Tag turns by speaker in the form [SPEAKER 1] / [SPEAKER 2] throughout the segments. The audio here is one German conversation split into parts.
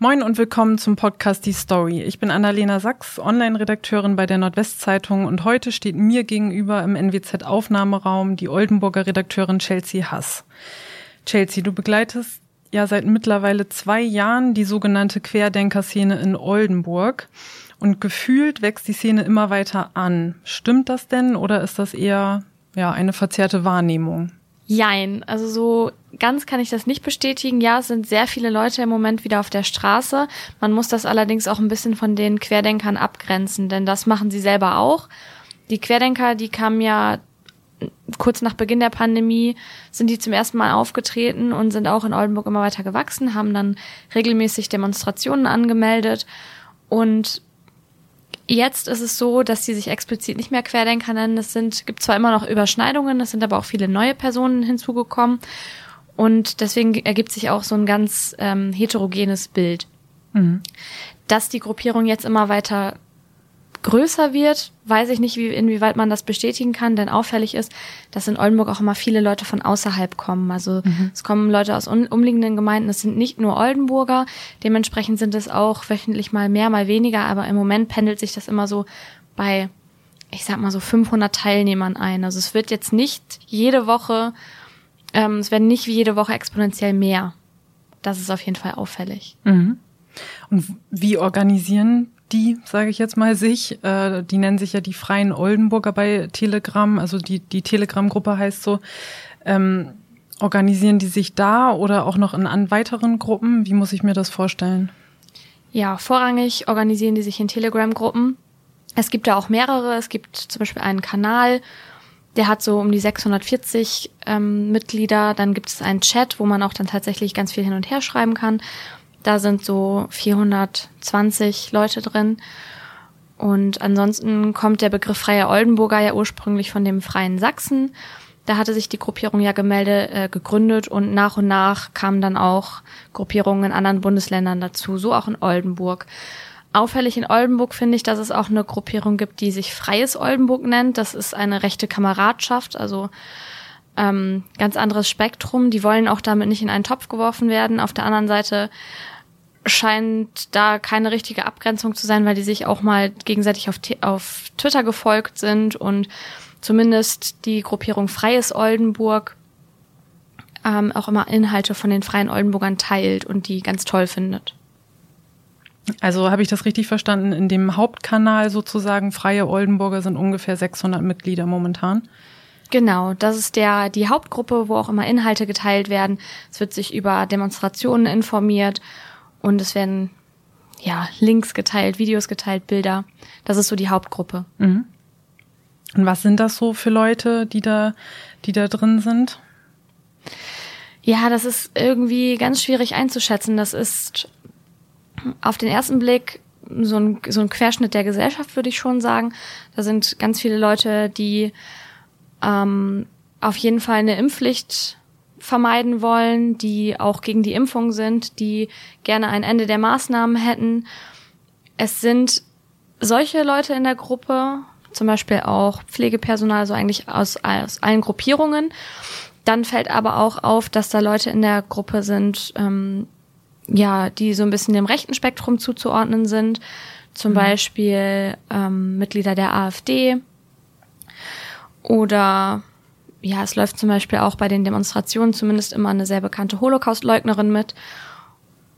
[SPEAKER 1] Moin und willkommen zum Podcast Die Story. Ich bin Annalena Sachs, Online-Redakteurin bei der Nordwestzeitung und heute steht mir gegenüber im NWZ-Aufnahmeraum die Oldenburger Redakteurin Chelsea Hass. Chelsea, du begleitest ja seit mittlerweile zwei Jahren die sogenannte Querdenker-Szene in Oldenburg und gefühlt wächst die Szene immer weiter an. Stimmt das denn oder ist das eher ja eine verzerrte Wahrnehmung?
[SPEAKER 2] Jein, also so ganz kann ich das nicht bestätigen. Ja, es sind sehr viele Leute im Moment wieder auf der Straße. Man muss das allerdings auch ein bisschen von den Querdenkern abgrenzen, denn das machen sie selber auch. Die Querdenker, die kamen ja kurz nach Beginn der Pandemie, sind die zum ersten Mal aufgetreten und sind auch in Oldenburg immer weiter gewachsen, haben dann regelmäßig Demonstrationen angemeldet und Jetzt ist es so, dass sie sich explizit nicht mehr Querdenker nennen. Es sind, gibt zwar immer noch Überschneidungen, es sind aber auch viele neue Personen hinzugekommen. Und deswegen ergibt sich auch so ein ganz ähm, heterogenes Bild. Mhm. Dass die Gruppierung jetzt immer weiter größer wird, weiß ich nicht, wie, inwieweit man das bestätigen kann, denn auffällig ist, dass in Oldenburg auch immer viele Leute von außerhalb kommen. Also mhm. es kommen Leute aus umliegenden Gemeinden, es sind nicht nur Oldenburger, dementsprechend sind es auch wöchentlich mal mehr, mal weniger, aber im Moment pendelt sich das immer so bei, ich sag mal so 500 Teilnehmern ein. Also es wird jetzt nicht jede Woche, ähm, es werden nicht wie jede Woche exponentiell mehr. Das ist auf jeden Fall auffällig.
[SPEAKER 1] Mhm. Und wie organisieren die, sage ich jetzt mal, sich, äh, die nennen sich ja die Freien Oldenburger bei Telegram, also die, die Telegram-Gruppe heißt so, ähm, organisieren die sich da oder auch noch in an weiteren Gruppen? Wie muss ich mir das vorstellen?
[SPEAKER 2] Ja, vorrangig organisieren die sich in Telegram-Gruppen. Es gibt da auch mehrere. Es gibt zum Beispiel einen Kanal, der hat so um die 640 ähm, Mitglieder. Dann gibt es einen Chat, wo man auch dann tatsächlich ganz viel hin und her schreiben kann. Da sind so 420 Leute drin. Und ansonsten kommt der Begriff Freier Oldenburger ja ursprünglich von dem Freien Sachsen. Da hatte sich die Gruppierung ja gemeldet, äh, gegründet und nach und nach kamen dann auch Gruppierungen in anderen Bundesländern dazu, so auch in Oldenburg. Auffällig in Oldenburg finde ich, dass es auch eine Gruppierung gibt, die sich Freies Oldenburg nennt. Das ist eine rechte Kameradschaft, also ähm, ganz anderes Spektrum. Die wollen auch damit nicht in einen Topf geworfen werden. Auf der anderen Seite scheint da keine richtige Abgrenzung zu sein, weil die sich auch mal gegenseitig auf, auf Twitter gefolgt sind und zumindest die Gruppierung Freies Oldenburg ähm, auch immer Inhalte von den Freien Oldenburgern teilt und die ganz toll findet.
[SPEAKER 1] Also habe ich das richtig verstanden? In dem Hauptkanal sozusagen Freie Oldenburger sind ungefähr 600 Mitglieder momentan.
[SPEAKER 2] Genau, das ist der die Hauptgruppe, wo auch immer Inhalte geteilt werden. Es wird sich über Demonstrationen informiert und es werden ja Links geteilt, Videos geteilt, Bilder. Das ist so die Hauptgruppe. Mhm.
[SPEAKER 1] Und was sind das so für Leute, die da, die da drin sind?
[SPEAKER 2] Ja, das ist irgendwie ganz schwierig einzuschätzen. Das ist auf den ersten Blick so ein, so ein Querschnitt der Gesellschaft, würde ich schon sagen. Da sind ganz viele Leute, die ähm, auf jeden Fall eine Impfpflicht vermeiden wollen, die auch gegen die Impfung sind, die gerne ein Ende der Maßnahmen hätten. Es sind solche Leute in der Gruppe, zum Beispiel auch Pflegepersonal, so eigentlich aus, aus allen Gruppierungen. Dann fällt aber auch auf, dass da Leute in der Gruppe sind, ähm, ja, die so ein bisschen dem rechten Spektrum zuzuordnen sind. Zum mhm. Beispiel ähm, Mitglieder der AfD, oder ja, es läuft zum Beispiel auch bei den Demonstrationen zumindest immer eine sehr bekannte Holocaust-Leugnerin mit.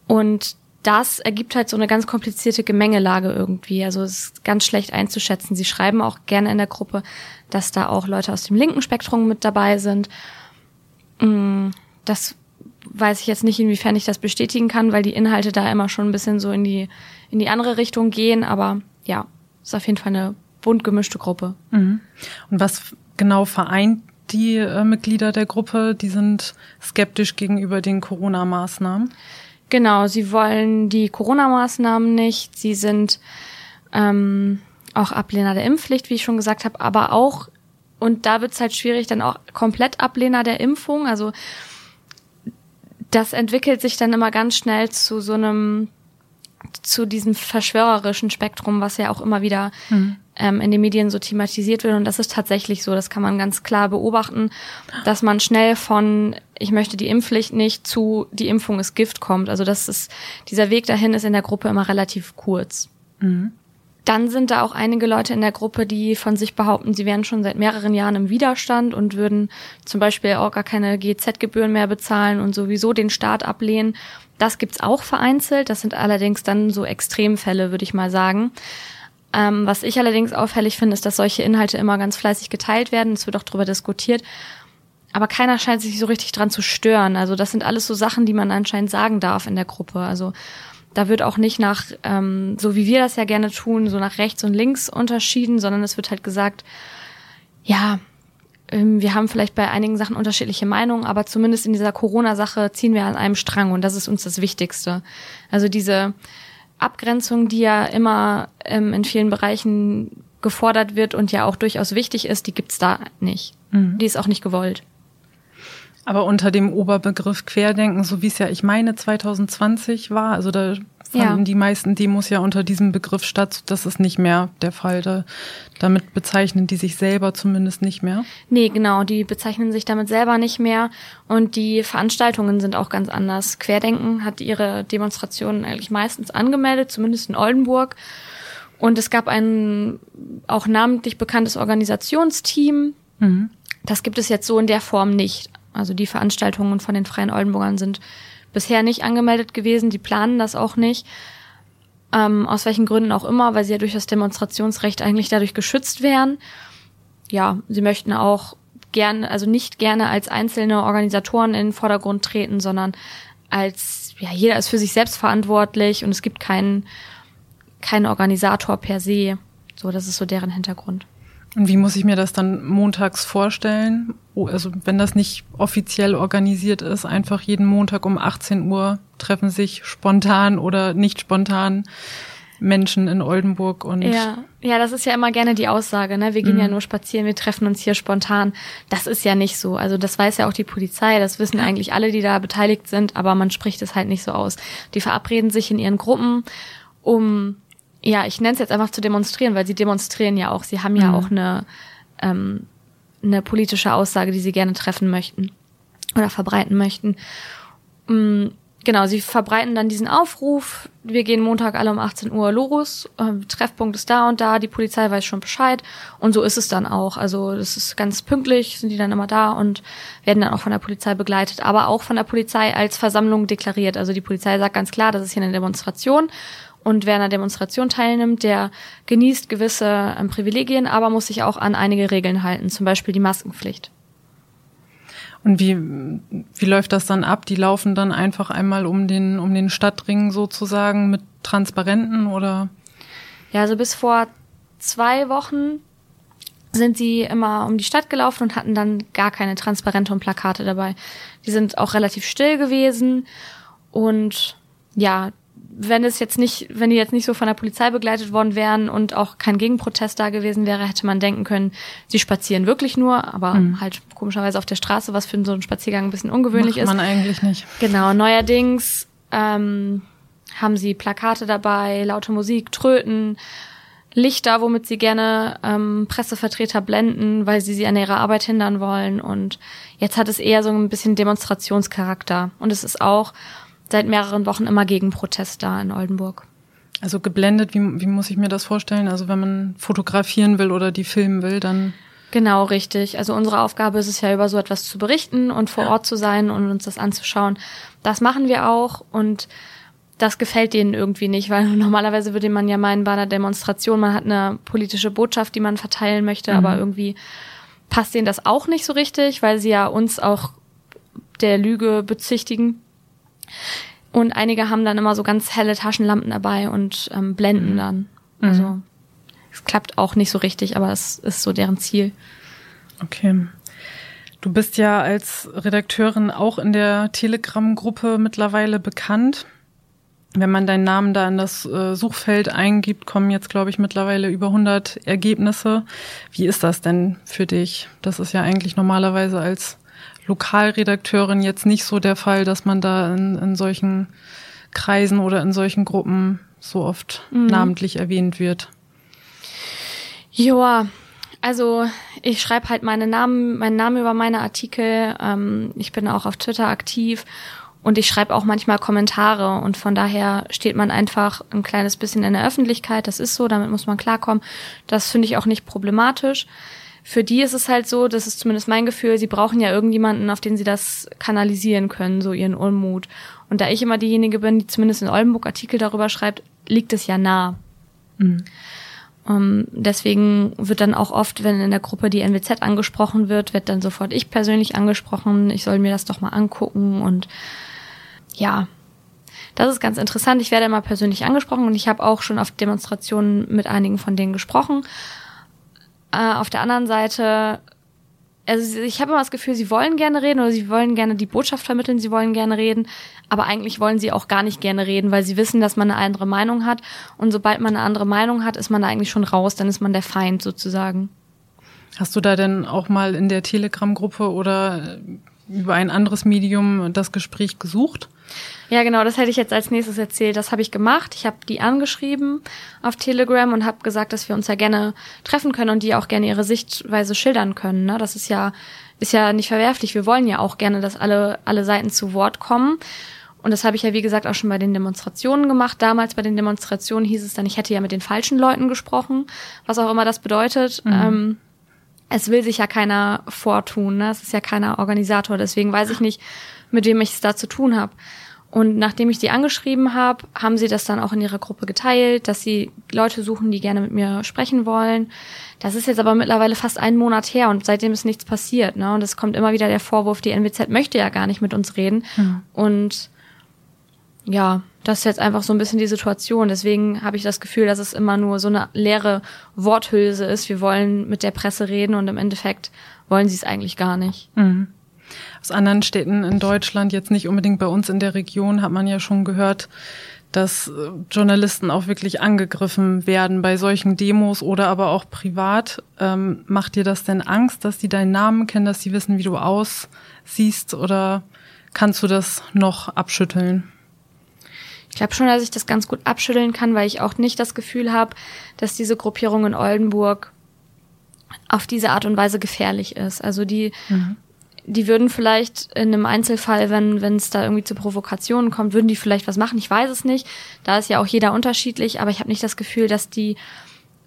[SPEAKER 2] Und das ergibt halt so eine ganz komplizierte Gemengelage irgendwie. Also es ist ganz schlecht einzuschätzen. Sie schreiben auch gerne in der Gruppe, dass da auch Leute aus dem linken Spektrum mit dabei sind. Mm, das weiß ich jetzt nicht, inwiefern ich das bestätigen kann, weil die Inhalte da immer schon ein bisschen so in die, in die andere Richtung gehen. Aber ja, ist auf jeden Fall eine bunt gemischte Gruppe.
[SPEAKER 1] Mhm. Und was genau vereint die äh, Mitglieder der Gruppe? Die sind skeptisch gegenüber den Corona-Maßnahmen.
[SPEAKER 2] Genau, sie wollen die Corona-Maßnahmen nicht. Sie sind ähm, auch Ablehner der Impfpflicht, wie ich schon gesagt habe, aber auch, und da wird's halt schwierig, dann auch komplett Ablehner der Impfung. Also das entwickelt sich dann immer ganz schnell zu so einem zu diesem verschwörerischen Spektrum, was ja auch immer wieder mhm. ähm, in den Medien so thematisiert wird. Und das ist tatsächlich so, das kann man ganz klar beobachten, dass man schnell von ich möchte die Impfpflicht nicht zu die Impfung ist Gift kommt. Also das ist, dieser Weg dahin ist in der Gruppe immer relativ kurz. Mhm. Dann sind da auch einige Leute in der Gruppe, die von sich behaupten, sie wären schon seit mehreren Jahren im Widerstand und würden zum Beispiel auch gar keine GZ-Gebühren mehr bezahlen und sowieso den Staat ablehnen. Das gibt's auch vereinzelt. Das sind allerdings dann so Extremfälle, würde ich mal sagen. Ähm, was ich allerdings auffällig finde, ist, dass solche Inhalte immer ganz fleißig geteilt werden. Es wird auch darüber diskutiert. Aber keiner scheint sich so richtig dran zu stören. Also das sind alles so Sachen, die man anscheinend sagen darf in der Gruppe. Also da wird auch nicht nach, ähm, so wie wir das ja gerne tun, so nach rechts und links unterschieden, sondern es wird halt gesagt, ja, wir haben vielleicht bei einigen Sachen unterschiedliche Meinungen, aber zumindest in dieser Corona-Sache ziehen wir an einem Strang und das ist uns das Wichtigste. Also diese Abgrenzung, die ja immer ähm, in vielen Bereichen gefordert wird und ja auch durchaus wichtig ist, die gibt's da nicht. Mhm. Die ist auch nicht gewollt.
[SPEAKER 1] Aber unter dem Oberbegriff Querdenken, so wie es ja ich meine 2020 war, also da fanden ja. die meisten Demos ja unter diesem Begriff statt. Das ist nicht mehr der Fall. Da, damit bezeichnen die sich selber zumindest nicht mehr.
[SPEAKER 2] Nee, genau. Die bezeichnen sich damit selber nicht mehr. Und die Veranstaltungen sind auch ganz anders. Querdenken hat ihre Demonstrationen eigentlich meistens angemeldet, zumindest in Oldenburg. Und es gab ein auch namentlich bekanntes Organisationsteam. Mhm. Das gibt es jetzt so in der Form nicht. Also die Veranstaltungen von den Freien Oldenburgern sind bisher nicht angemeldet gewesen. Die planen das auch nicht. Ähm, aus welchen Gründen auch immer, weil sie ja durch das Demonstrationsrecht eigentlich dadurch geschützt wären. Ja, sie möchten auch gerne, also nicht gerne als einzelne Organisatoren in den Vordergrund treten, sondern als, ja, jeder ist für sich selbst verantwortlich und es gibt keinen, keinen Organisator per se. So, das ist so deren Hintergrund.
[SPEAKER 1] Und wie muss ich mir das dann montags vorstellen? Oh, also wenn das nicht offiziell organisiert ist, einfach jeden Montag um 18 Uhr treffen sich spontan oder nicht spontan Menschen in Oldenburg und
[SPEAKER 2] ja, ja, das ist ja immer gerne die Aussage, ne? Wir gehen mhm. ja nur spazieren, wir treffen uns hier spontan. Das ist ja nicht so. Also das weiß ja auch die Polizei, das wissen ja. eigentlich alle, die da beteiligt sind, aber man spricht es halt nicht so aus. Die verabreden sich in ihren Gruppen, um ja, ich nenne es jetzt einfach zu demonstrieren, weil sie demonstrieren ja auch. Sie haben ja mhm. auch eine, ähm, eine politische Aussage, die sie gerne treffen möchten oder verbreiten möchten. Mhm, genau, sie verbreiten dann diesen Aufruf. Wir gehen Montag alle um 18 Uhr los. Äh, Treffpunkt ist da und da. Die Polizei weiß schon Bescheid. Und so ist es dann auch. Also das ist ganz pünktlich, sind die dann immer da und werden dann auch von der Polizei begleitet. Aber auch von der Polizei als Versammlung deklariert. Also die Polizei sagt ganz klar, das ist hier eine Demonstration. Und wer an einer Demonstration teilnimmt, der genießt gewisse ähm, Privilegien, aber muss sich auch an einige Regeln halten, zum Beispiel die Maskenpflicht.
[SPEAKER 1] Und wie, wie läuft das dann ab? Die laufen dann einfach einmal um den, um den Stadtring sozusagen mit Transparenten oder?
[SPEAKER 2] Ja, also bis vor zwei Wochen sind sie immer um die Stadt gelaufen und hatten dann gar keine Transparente und Plakate dabei. Die sind auch relativ still gewesen und ja, wenn es jetzt nicht, wenn die jetzt nicht so von der Polizei begleitet worden wären und auch kein Gegenprotest da gewesen wäre, hätte man denken können, sie spazieren wirklich nur, aber mhm. halt komischerweise auf der Straße, was für so einen Spaziergang ein bisschen ungewöhnlich
[SPEAKER 1] Macht
[SPEAKER 2] ist.
[SPEAKER 1] man eigentlich nicht.
[SPEAKER 2] Genau, neuerdings ähm, haben sie Plakate dabei, laute Musik, Tröten, Lichter, womit sie gerne ähm, Pressevertreter blenden, weil sie sie an ihrer Arbeit hindern wollen. Und jetzt hat es eher so ein bisschen Demonstrationscharakter. Und es ist auch seit mehreren Wochen immer Gegenprotest da in Oldenburg.
[SPEAKER 1] Also geblendet, wie, wie muss ich mir das vorstellen? Also wenn man fotografieren will oder die filmen will, dann.
[SPEAKER 2] Genau, richtig. Also unsere Aufgabe ist es ja, über so etwas zu berichten und vor ja. Ort zu sein und uns das anzuschauen. Das machen wir auch und das gefällt denen irgendwie nicht, weil normalerweise würde man ja meinen, bei einer Demonstration, man hat eine politische Botschaft, die man verteilen möchte, mhm. aber irgendwie passt denen das auch nicht so richtig, weil sie ja uns auch der Lüge bezichtigen. Und einige haben dann immer so ganz helle Taschenlampen dabei und ähm, blenden mhm. dann. Also mhm. es klappt auch nicht so richtig, aber es ist so deren Ziel.
[SPEAKER 1] Okay. Du bist ja als Redakteurin auch in der Telegram-Gruppe mittlerweile bekannt. Wenn man deinen Namen da in das äh, Suchfeld eingibt, kommen jetzt, glaube ich, mittlerweile über 100 Ergebnisse. Wie ist das denn für dich? Das ist ja eigentlich normalerweise als Lokalredakteurin jetzt nicht so der Fall, dass man da in, in solchen Kreisen oder in solchen Gruppen so oft mhm. namentlich erwähnt wird.
[SPEAKER 2] Joa, also ich schreibe halt meine Namen, meinen Namen über meine Artikel. Ähm, ich bin auch auf Twitter aktiv und ich schreibe auch manchmal Kommentare und von daher steht man einfach ein kleines bisschen in der Öffentlichkeit. Das ist so, damit muss man klarkommen. Das finde ich auch nicht problematisch. Für die ist es halt so, das ist zumindest mein Gefühl, sie brauchen ja irgendjemanden, auf den sie das kanalisieren können, so ihren Unmut. Und da ich immer diejenige bin, die zumindest in Oldenburg Artikel darüber schreibt, liegt es ja nah. Mhm. Um, ähm, deswegen wird dann auch oft, wenn in der Gruppe die NWZ angesprochen wird, wird dann sofort ich persönlich angesprochen. Ich soll mir das doch mal angucken und ja, das ist ganz interessant. Ich werde immer persönlich angesprochen und ich habe auch schon auf Demonstrationen mit einigen von denen gesprochen. Äh, auf der anderen Seite, also ich habe immer das Gefühl, sie wollen gerne reden oder sie wollen gerne die Botschaft vermitteln, sie wollen gerne reden, aber eigentlich wollen sie auch gar nicht gerne reden, weil sie wissen, dass man eine andere Meinung hat. Und sobald man eine andere Meinung hat, ist man da eigentlich schon raus, dann ist man der Feind sozusagen.
[SPEAKER 1] Hast du da denn auch mal in der Telegram-Gruppe oder über ein anderes Medium das Gespräch gesucht?
[SPEAKER 2] Ja, genau, das hätte ich jetzt als nächstes erzählt. Das habe ich gemacht. Ich habe die angeschrieben auf Telegram und habe gesagt, dass wir uns ja gerne treffen können und die auch gerne ihre Sichtweise schildern können. Ne? Das ist ja ist ja nicht verwerflich. Wir wollen ja auch gerne, dass alle alle Seiten zu Wort kommen. Und das habe ich ja, wie gesagt, auch schon bei den Demonstrationen gemacht. Damals bei den Demonstrationen hieß es dann, ich hätte ja mit den falschen Leuten gesprochen, was auch immer das bedeutet. Mhm. Ähm, es will sich ja keiner vortun, ne? es ist ja keiner Organisator, deswegen weiß ich nicht, mit wem ich es da zu tun habe. Und nachdem ich die angeschrieben habe, haben sie das dann auch in ihrer Gruppe geteilt, dass sie Leute suchen, die gerne mit mir sprechen wollen. Das ist jetzt aber mittlerweile fast einen Monat her und seitdem ist nichts passiert. Ne? Und es kommt immer wieder der Vorwurf, die NWZ möchte ja gar nicht mit uns reden. Mhm. Und ja, das ist jetzt einfach so ein bisschen die Situation. Deswegen habe ich das Gefühl, dass es immer nur so eine leere Worthülse ist. Wir wollen mit der Presse reden und im Endeffekt wollen sie es eigentlich gar nicht. Mhm.
[SPEAKER 1] Aus anderen Städten in Deutschland, jetzt nicht unbedingt bei uns in der Region, hat man ja schon gehört, dass äh, Journalisten auch wirklich angegriffen werden bei solchen Demos oder aber auch privat. Ähm, macht dir das denn Angst, dass die deinen Namen kennen, dass die wissen, wie du aussiehst oder kannst du das noch abschütteln?
[SPEAKER 2] Ich glaube schon, dass ich das ganz gut abschütteln kann, weil ich auch nicht das Gefühl habe, dass diese Gruppierung in Oldenburg auf diese Art und Weise gefährlich ist. Also die, mhm. die würden vielleicht in einem Einzelfall, wenn wenn es da irgendwie zu Provokationen kommt, würden die vielleicht was machen. Ich weiß es nicht. Da ist ja auch jeder unterschiedlich, aber ich habe nicht das Gefühl, dass die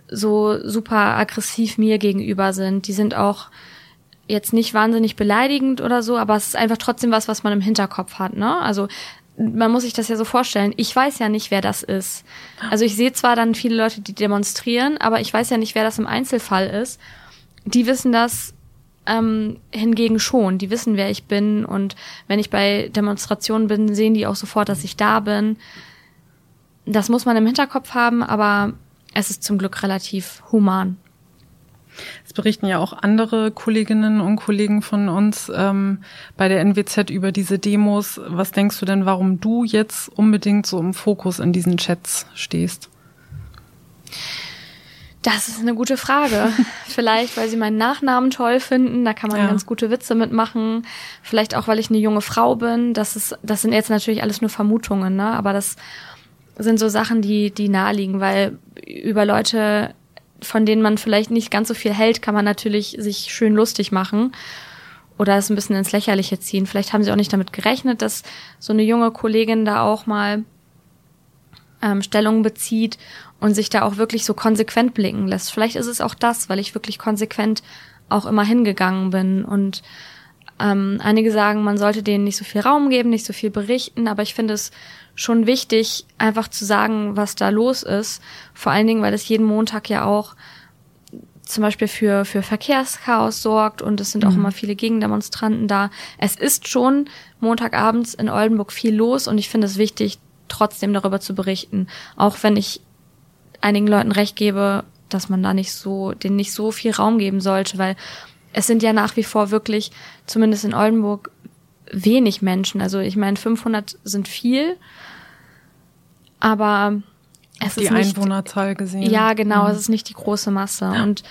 [SPEAKER 2] so super aggressiv mir gegenüber sind. Die sind auch jetzt nicht wahnsinnig beleidigend oder so, aber es ist einfach trotzdem was, was man im Hinterkopf hat. Ne? Also man muss sich das ja so vorstellen. Ich weiß ja nicht, wer das ist. Also ich sehe zwar dann viele Leute, die demonstrieren, aber ich weiß ja nicht, wer das im Einzelfall ist. Die wissen das ähm, hingegen schon. Die wissen, wer ich bin. Und wenn ich bei Demonstrationen bin, sehen die auch sofort, dass ich da bin. Das muss man im Hinterkopf haben, aber es ist zum Glück relativ human.
[SPEAKER 1] Es berichten ja auch andere Kolleginnen und Kollegen von uns ähm, bei der NWZ über diese Demos. Was denkst du denn, warum du jetzt unbedingt so im Fokus in diesen Chats stehst?
[SPEAKER 2] Das ist eine gute Frage. Vielleicht, weil sie meinen Nachnamen toll finden, da kann man ja. ganz gute Witze mitmachen. Vielleicht auch, weil ich eine junge Frau bin. Das ist, das sind jetzt natürlich alles nur Vermutungen, ne? Aber das sind so Sachen, die, die naheliegen, weil über Leute von denen man vielleicht nicht ganz so viel hält, kann man natürlich sich schön lustig machen oder es ein bisschen ins Lächerliche ziehen. Vielleicht haben sie auch nicht damit gerechnet, dass so eine junge Kollegin da auch mal ähm, Stellung bezieht und sich da auch wirklich so konsequent blicken lässt. Vielleicht ist es auch das, weil ich wirklich konsequent auch immer hingegangen bin und ähm, einige sagen, man sollte denen nicht so viel Raum geben, nicht so viel berichten, aber ich finde es schon wichtig, einfach zu sagen, was da los ist. Vor allen Dingen, weil es jeden Montag ja auch zum Beispiel für, für Verkehrschaos sorgt und es sind auch mhm. immer viele Gegendemonstranten da. Es ist schon Montagabends in Oldenburg viel los und ich finde es wichtig, trotzdem darüber zu berichten. Auch wenn ich einigen Leuten recht gebe, dass man da nicht so, denen nicht so viel Raum geben sollte, weil es sind ja nach wie vor wirklich, zumindest in Oldenburg, wenig Menschen. Also ich meine, 500 sind viel, aber
[SPEAKER 1] es die ist nicht, Einwohnerzahl gesehen.
[SPEAKER 2] Ja, genau, mhm. es ist nicht die große Masse ja. und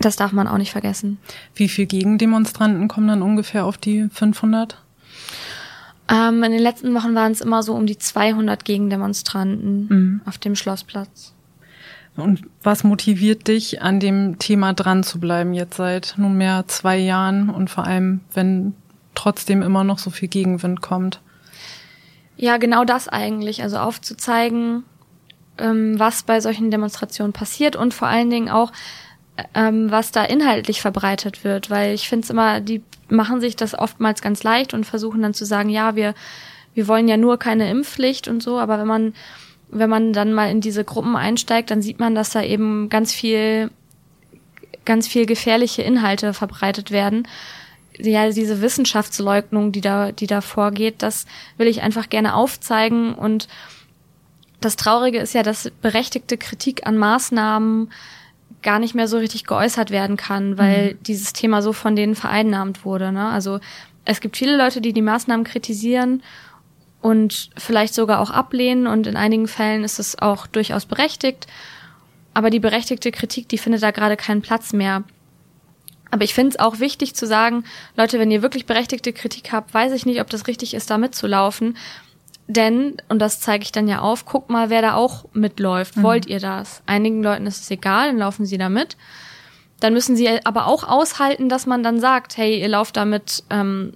[SPEAKER 2] das darf man auch nicht vergessen.
[SPEAKER 1] Wie viele Gegendemonstranten kommen dann ungefähr auf die 500?
[SPEAKER 2] Ähm, in den letzten Wochen waren es immer so um die 200 Gegendemonstranten mhm. auf dem Schlossplatz.
[SPEAKER 1] Und was motiviert dich, an dem Thema dran zu bleiben jetzt seit nunmehr zwei Jahren und vor allem, wenn trotzdem immer noch so viel Gegenwind kommt?
[SPEAKER 2] Ja, genau das eigentlich. Also aufzuzeigen, ähm, was bei solchen Demonstrationen passiert und vor allen Dingen auch, ähm, was da inhaltlich verbreitet wird. Weil ich finde es immer, die machen sich das oftmals ganz leicht und versuchen dann zu sagen, ja, wir, wir wollen ja nur keine Impfpflicht und so, aber wenn man, wenn man dann mal in diese Gruppen einsteigt, dann sieht man, dass da eben ganz viel, ganz viel gefährliche Inhalte verbreitet werden ja, diese Wissenschaftsleugnung, die da, die da vorgeht, das will ich einfach gerne aufzeigen. Und das Traurige ist ja, dass berechtigte Kritik an Maßnahmen gar nicht mehr so richtig geäußert werden kann, weil mhm. dieses Thema so von denen vereinnahmt wurde. Ne? Also es gibt viele Leute, die die Maßnahmen kritisieren und vielleicht sogar auch ablehnen und in einigen Fällen ist es auch durchaus berechtigt. Aber die berechtigte Kritik, die findet da gerade keinen Platz mehr. Aber ich finde es auch wichtig zu sagen, Leute, wenn ihr wirklich berechtigte Kritik habt, weiß ich nicht, ob das richtig ist, da mitzulaufen. Denn, und das zeige ich dann ja auf, guck mal, wer da auch mitläuft. Mhm. Wollt ihr das? Einigen Leuten ist es egal, dann laufen sie da mit. Dann müssen sie aber auch aushalten, dass man dann sagt, hey, ihr lauft da mit, ähm,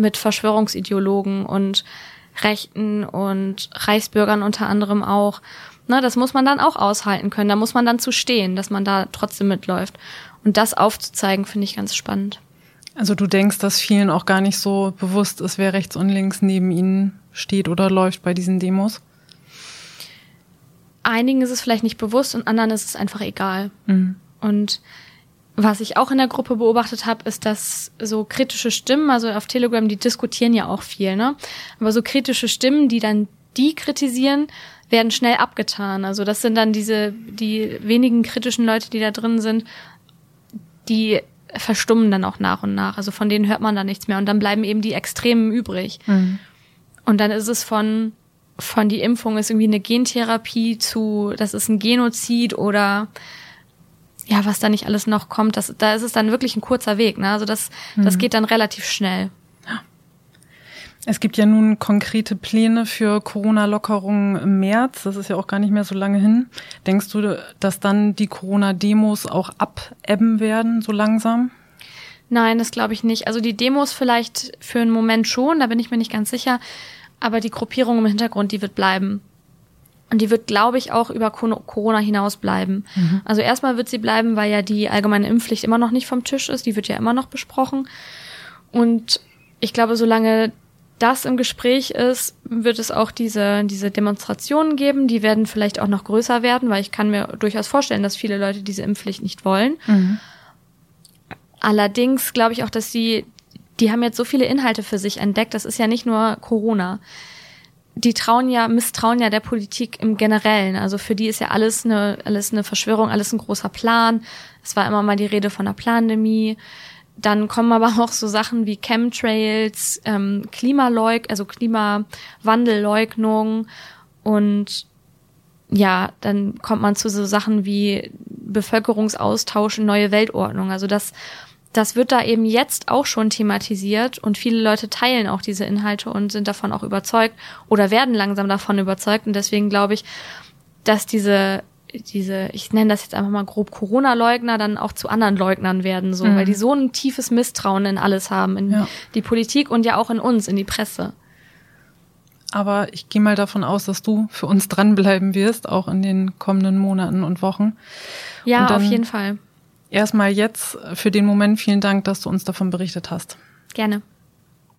[SPEAKER 2] mit Verschwörungsideologen und Rechten und Reichsbürgern unter anderem auch. Na, das muss man dann auch aushalten können. Da muss man dann zu stehen, dass man da trotzdem mitläuft. Und das aufzuzeigen, finde ich ganz spannend.
[SPEAKER 1] Also du denkst, dass vielen auch gar nicht so bewusst ist, wer rechts und links neben ihnen steht oder läuft bei diesen Demos?
[SPEAKER 2] Einigen ist es vielleicht nicht bewusst und anderen ist es einfach egal. Mhm. Und was ich auch in der Gruppe beobachtet habe, ist, dass so kritische Stimmen, also auf Telegram, die diskutieren ja auch viel, ne? Aber so kritische Stimmen, die dann die kritisieren, werden schnell abgetan. Also das sind dann diese, die wenigen kritischen Leute, die da drin sind, die verstummen dann auch nach und nach. Also von denen hört man dann nichts mehr. Und dann bleiben eben die Extremen übrig. Mhm. Und dann ist es von, von die Impfung ist irgendwie eine Gentherapie zu, das ist ein Genozid oder ja, was da nicht alles noch kommt, das, da ist es dann wirklich ein kurzer Weg. Ne? Also das, mhm. das geht dann relativ schnell.
[SPEAKER 1] Es gibt ja nun konkrete Pläne für Corona-Lockerungen im März. Das ist ja auch gar nicht mehr so lange hin. Denkst du, dass dann die Corona-Demos auch abebben werden, so langsam?
[SPEAKER 2] Nein, das glaube ich nicht. Also die Demos vielleicht für einen Moment schon, da bin ich mir nicht ganz sicher. Aber die Gruppierung im Hintergrund, die wird bleiben. Und die wird, glaube ich, auch über Corona hinaus bleiben. Mhm. Also erstmal wird sie bleiben, weil ja die allgemeine Impfpflicht immer noch nicht vom Tisch ist. Die wird ja immer noch besprochen. Und ich glaube, solange das im Gespräch ist, wird es auch diese, diese Demonstrationen geben. Die werden vielleicht auch noch größer werden, weil ich kann mir durchaus vorstellen, dass viele Leute diese Impfpflicht nicht wollen. Mhm. Allerdings glaube ich auch, dass die, die haben jetzt so viele Inhalte für sich entdeckt. Das ist ja nicht nur Corona. Die trauen ja, misstrauen ja der Politik im Generellen. Also für die ist ja alles eine, alles eine Verschwörung, alles ein großer Plan. Es war immer mal die Rede von einer Pandemie. Dann kommen aber auch so Sachen wie Chemtrails, ähm, Klimaleug, also Klimawandelleugnung und ja, dann kommt man zu so Sachen wie Bevölkerungsaustausch, neue Weltordnung. Also das, das wird da eben jetzt auch schon thematisiert und viele Leute teilen auch diese Inhalte und sind davon auch überzeugt oder werden langsam davon überzeugt. Und deswegen glaube ich, dass diese diese, ich nenne das jetzt einfach mal grob Corona-Leugner, dann auch zu anderen Leugnern werden, so, mhm. weil die so ein tiefes Misstrauen in alles haben, in ja. die Politik und ja auch in uns, in die Presse.
[SPEAKER 1] Aber ich gehe mal davon aus, dass du für uns dranbleiben wirst, auch in den kommenden Monaten und Wochen.
[SPEAKER 2] Ja, und auf jeden Fall.
[SPEAKER 1] Erstmal jetzt für den Moment vielen Dank, dass du uns davon berichtet hast.
[SPEAKER 2] Gerne.